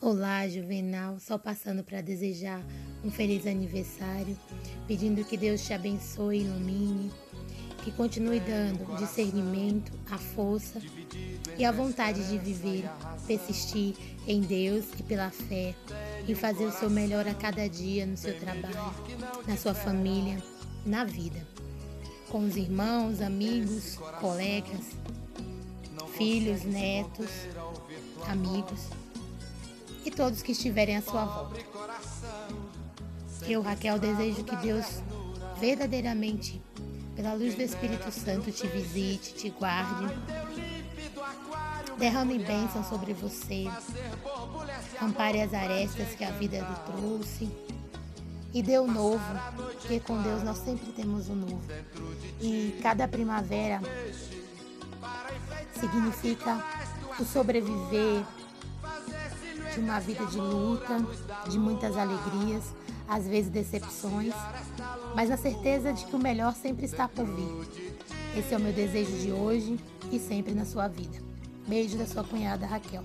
Olá, Juvenal, só passando para desejar um feliz aniversário, pedindo que Deus te abençoe e ilumine, que continue dando discernimento, a força e a vontade de viver, persistir em Deus e pela fé, e fazer o seu melhor a cada dia no seu trabalho, na sua família, na vida, com os irmãos, amigos, colegas, filhos, netos, amigos e todos que estiverem à sua volta. Eu, Raquel, desejo que Deus verdadeiramente, pela luz do Espírito Santo, te visite, te guarde, derrame bênção sobre você, ampare as arestas que a vida lhe trouxe e dê o novo, porque com Deus nós sempre temos o novo. E cada primavera significa o sobreviver, de uma vida de luta, de muitas alegrias, às vezes decepções, mas a certeza de que o melhor sempre está por vir. Esse é o meu desejo de hoje e sempre na sua vida. Beijo da sua cunhada Raquel.